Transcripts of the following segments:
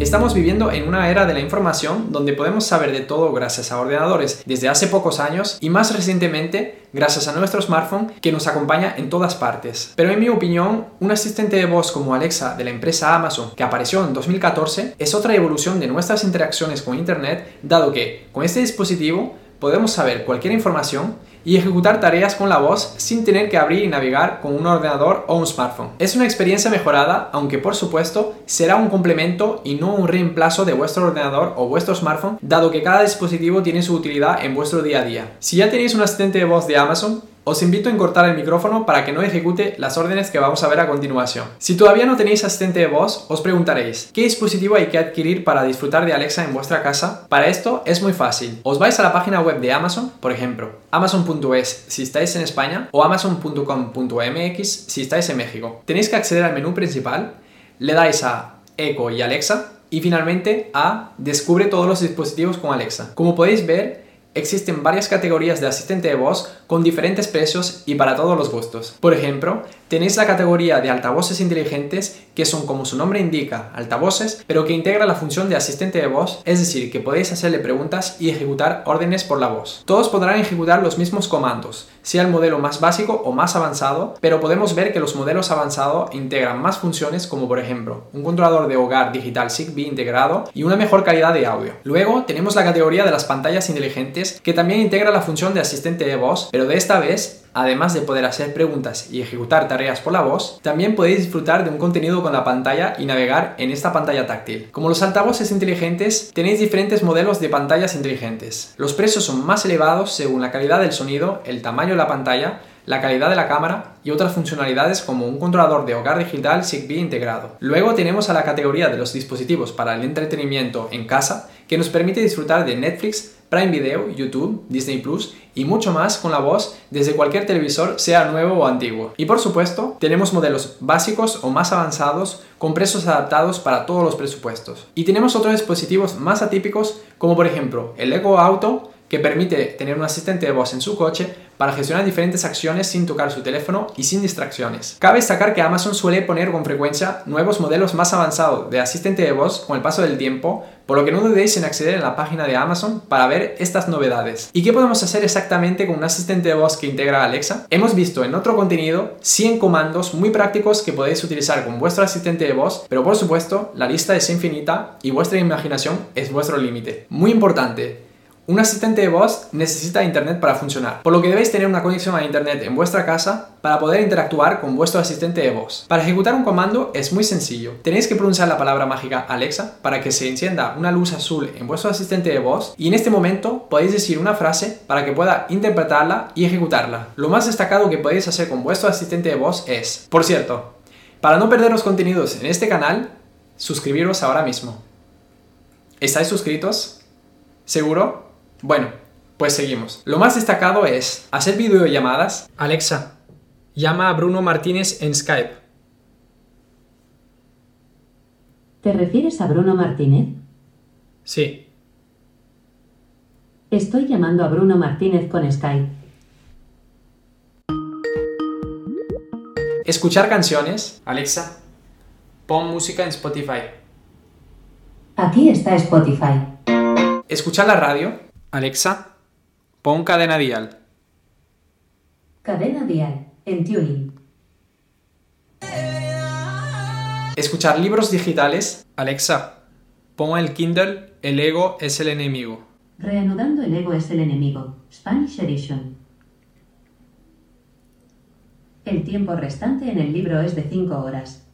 Estamos viviendo en una era de la información donde podemos saber de todo gracias a ordenadores desde hace pocos años y más recientemente gracias a nuestro smartphone que nos acompaña en todas partes. Pero en mi opinión, un asistente de voz como Alexa de la empresa Amazon que apareció en 2014 es otra evolución de nuestras interacciones con Internet dado que con este dispositivo podemos saber cualquier información y ejecutar tareas con la voz sin tener que abrir y navegar con un ordenador o un smartphone. Es una experiencia mejorada, aunque por supuesto será un complemento y no un reemplazo de vuestro ordenador o vuestro smartphone, dado que cada dispositivo tiene su utilidad en vuestro día a día. Si ya tenéis un asistente de voz de Amazon, os invito a cortar el micrófono para que no ejecute las órdenes que vamos a ver a continuación. Si todavía no tenéis asistente de voz, os preguntaréis, ¿qué dispositivo hay que adquirir para disfrutar de Alexa en vuestra casa? Para esto es muy fácil. Os vais a la página web de Amazon, por ejemplo, amazon.es si estáis en España o amazon.com.mx si estáis en México. Tenéis que acceder al menú principal, le dais a Echo y Alexa y finalmente a Descubre todos los dispositivos con Alexa. Como podéis ver, existen varias categorías de asistente de voz con diferentes precios y para todos los gustos. Por ejemplo, tenéis la categoría de altavoces inteligentes que son como su nombre indica, altavoces, pero que integra la función de asistente de voz, es decir, que podéis hacerle preguntas y ejecutar órdenes por la voz. Todos podrán ejecutar los mismos comandos, sea el modelo más básico o más avanzado, pero podemos ver que los modelos avanzados integran más funciones como por ejemplo un controlador de hogar digital Zigbee integrado y una mejor calidad de audio. Luego tenemos la categoría de las pantallas inteligentes que también integra la función de asistente de voz, pero de esta vez además de poder hacer preguntas y ejecutar tareas por la voz, también podéis disfrutar de un contenido con la pantalla y navegar en esta pantalla táctil. Como los altavoces inteligentes, tenéis diferentes modelos de pantallas inteligentes. Los precios son más elevados según la calidad del sonido, el tamaño de la pantalla, la calidad de la cámara y otras funcionalidades como un controlador de hogar digital Zigbee integrado. Luego tenemos a la categoría de los dispositivos para el entretenimiento en casa que nos permite disfrutar de Netflix, Prime Video, YouTube, Disney Plus y mucho más con la voz desde cualquier televisor, sea nuevo o antiguo. Y por supuesto, tenemos modelos básicos o más avanzados con precios adaptados para todos los presupuestos. Y tenemos otros dispositivos más atípicos como por ejemplo el Echo Auto que permite tener un asistente de voz en su coche para gestionar diferentes acciones sin tocar su teléfono y sin distracciones. Cabe destacar que Amazon suele poner con frecuencia nuevos modelos más avanzados de asistente de voz con el paso del tiempo, por lo que no dudéis en acceder en la página de Amazon para ver estas novedades. ¿Y qué podemos hacer exactamente con un asistente de voz que integra Alexa? Hemos visto en otro contenido 100 comandos muy prácticos que podéis utilizar con vuestro asistente de voz, pero por supuesto la lista es infinita y vuestra imaginación es vuestro límite. Muy importante, un asistente de voz necesita internet para funcionar, por lo que debéis tener una conexión a internet en vuestra casa para poder interactuar con vuestro asistente de voz. Para ejecutar un comando es muy sencillo. Tenéis que pronunciar la palabra mágica Alexa para que se encienda una luz azul en vuestro asistente de voz y en este momento podéis decir una frase para que pueda interpretarla y ejecutarla. Lo más destacado que podéis hacer con vuestro asistente de voz es, por cierto, para no perder los contenidos en este canal, suscribiros ahora mismo. ¿Estáis suscritos? ¿Seguro? Bueno, pues seguimos. Lo más destacado es hacer videollamadas. Alexa, llama a Bruno Martínez en Skype. ¿Te refieres a Bruno Martínez? Sí. Estoy llamando a Bruno Martínez con Skype. Escuchar canciones. Alexa, pon música en Spotify. Aquí está Spotify. Escuchar la radio. Alexa, pon cadena dial. Cadena dial, en tuning. Escuchar libros digitales. Alexa, pon el Kindle El ego es el enemigo. Reanudando el ego es el enemigo. Spanish Edition. El tiempo restante en el libro es de 5 horas.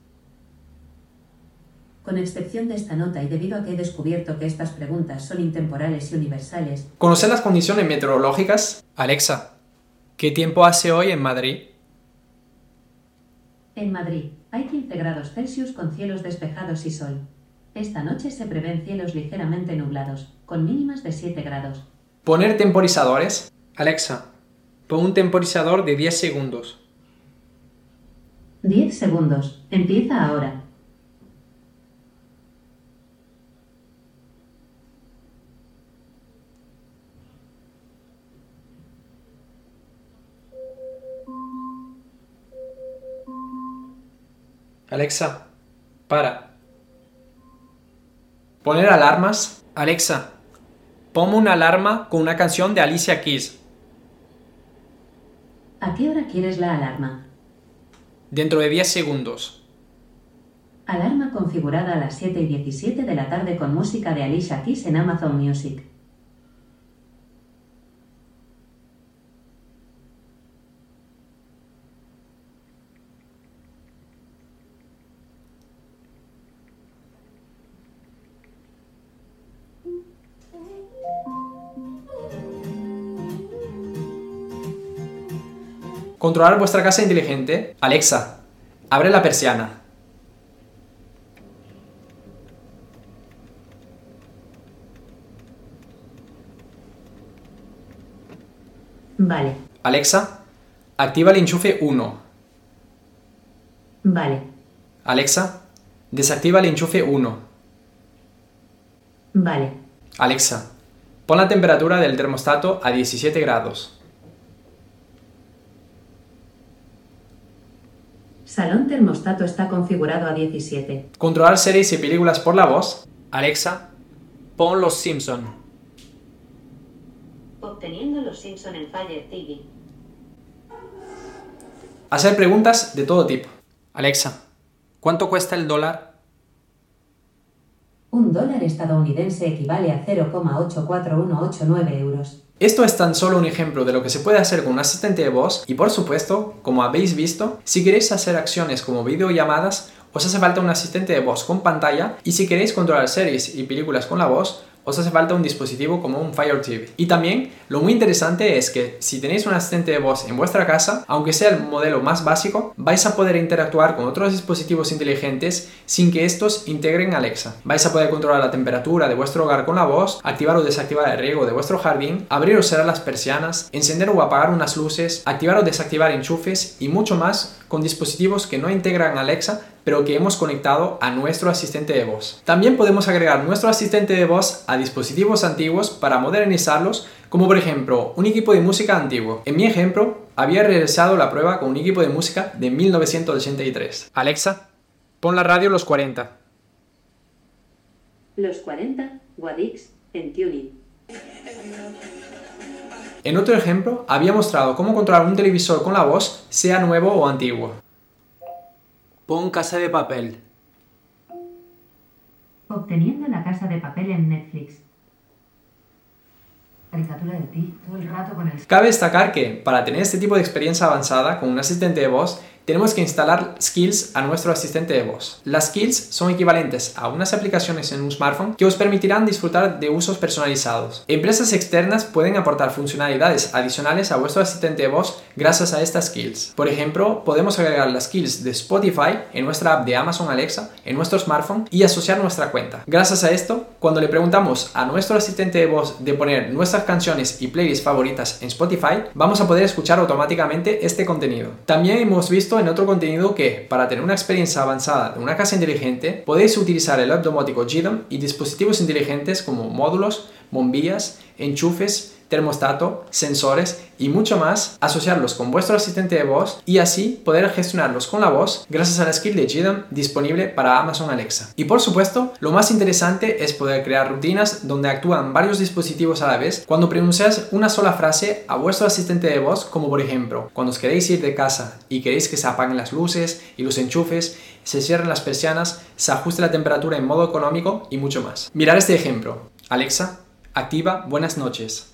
Con excepción de esta nota y debido a que he descubierto que estas preguntas son intemporales y universales. ¿Conocer las condiciones meteorológicas? Alexa, ¿qué tiempo hace hoy en Madrid? En Madrid hay 15 grados Celsius con cielos despejados y sol. Esta noche se prevén cielos ligeramente nublados, con mínimas de 7 grados. ¿Poner temporizadores? Alexa, pon un temporizador de 10 segundos. 10 segundos. Empieza ahora. Alexa, para. Poner alarmas. Alexa, ponme una alarma con una canción de Alicia Keys. ¿A qué hora quieres la alarma? Dentro de 10 segundos. Alarma configurada a las 7 y 17 de la tarde con música de Alicia Keys en Amazon Music. Controlar vuestra casa inteligente. Alexa, abre la persiana. Vale, Alexa, activa el enchufe 1. vale, Alexa, desactiva el enchufe 1. vale. Alexa, pon la temperatura del termostato a 17 grados. Salón termostato está configurado a 17. Controlar series y películas por la voz. Alexa, pon Los Simpson. Obteniendo los Simpson en Fire TV. Hacer preguntas de todo tipo. Alexa, ¿cuánto cuesta el dólar? Un dólar estadounidense equivale a 0,841189 euros. Esto es tan solo un ejemplo de lo que se puede hacer con un asistente de voz y por supuesto, como habéis visto, si queréis hacer acciones como videollamadas, os hace falta un asistente de voz con pantalla y si queréis controlar series y películas con la voz, os hace falta un dispositivo como un Fire TV. Y también lo muy interesante es que si tenéis un asistente de voz en vuestra casa, aunque sea el modelo más básico, vais a poder interactuar con otros dispositivos inteligentes sin que estos integren Alexa. Vais a poder controlar la temperatura de vuestro hogar con la voz, activar o desactivar el riego de vuestro jardín, abrir o cerrar las persianas, encender o apagar unas luces, activar o desactivar enchufes y mucho más con dispositivos que no integran Alexa pero que hemos conectado a nuestro asistente de voz. También podemos agregar nuestro asistente de voz a dispositivos antiguos para modernizarlos, como por ejemplo un equipo de música antiguo. En mi ejemplo, había realizado la prueba con un equipo de música de 1983. Alexa, pon la radio los 40. Los 40, Wadix, en tuning. En otro ejemplo, había mostrado cómo controlar un televisor con la voz, sea nuevo o antiguo. Pon casa de papel. Obteniendo la casa de papel en Netflix. Caricatura de ti, todo el rato con el... Cabe destacar que, para tener este tipo de experiencia avanzada con un asistente de voz, tenemos que instalar skills a nuestro asistente de voz. Las skills son equivalentes a unas aplicaciones en un smartphone que os permitirán disfrutar de usos personalizados. Empresas externas pueden aportar funcionalidades adicionales a vuestro asistente de voz gracias a estas skills. Por ejemplo, podemos agregar las skills de Spotify en nuestra app de Amazon Alexa en nuestro smartphone y asociar nuestra cuenta. Gracias a esto, cuando le preguntamos a nuestro asistente de voz de poner nuestras canciones y playlists favoritas en Spotify, vamos a poder escuchar automáticamente este contenido. También hemos visto en otro contenido que, para tener una experiencia avanzada de una casa inteligente, podéis utilizar el app domótico GDOM y dispositivos inteligentes como módulos, bombillas, enchufes, termostato, sensores y mucho más, asociarlos con vuestro asistente de voz y así poder gestionarlos con la voz gracias a la skill de GDOM disponible para Amazon Alexa. Y por supuesto, lo más interesante es poder crear rutinas donde actúan varios dispositivos a la vez cuando pronunciáis una sola frase a vuestro asistente de voz, como por ejemplo, cuando os queréis ir de casa y queréis que se apaguen las luces y los enchufes, se cierren las persianas, se ajuste la temperatura en modo económico y mucho más. Mirad este ejemplo. Alexa, activa buenas noches.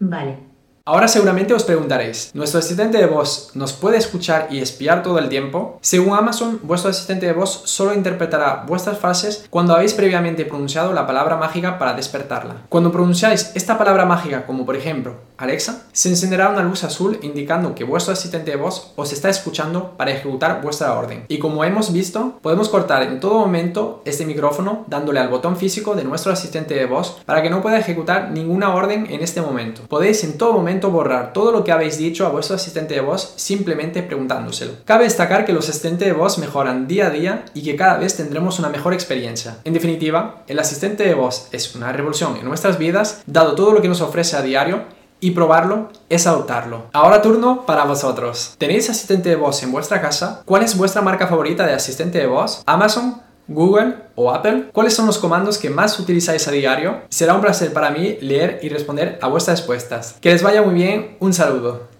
Vale. Ahora seguramente os preguntaréis, ¿nuestro asistente de voz nos puede escuchar y espiar todo el tiempo? Según Amazon, vuestro asistente de voz solo interpretará vuestras frases cuando habéis previamente pronunciado la palabra mágica para despertarla. Cuando pronunciáis esta palabra mágica como por ejemplo Alexa, se encenderá una luz azul indicando que vuestro asistente de voz os está escuchando para ejecutar vuestra orden. Y como hemos visto, podemos cortar en todo momento este micrófono dándole al botón físico de nuestro asistente de voz para que no pueda ejecutar ninguna orden en este momento. Podéis en todo momento borrar todo lo que habéis dicho a vuestro asistente de voz simplemente preguntándoselo. Cabe destacar que los asistentes de voz mejoran día a día y que cada vez tendremos una mejor experiencia. En definitiva, el asistente de voz es una revolución en nuestras vidas, dado todo lo que nos ofrece a diario y probarlo es adoptarlo. Ahora turno para vosotros. ¿Tenéis asistente de voz en vuestra casa? ¿Cuál es vuestra marca favorita de asistente de voz? ¿Amazon? Google o Apple? ¿Cuáles son los comandos que más utilizáis a diario? Será un placer para mí leer y responder a vuestras respuestas. Que les vaya muy bien, un saludo.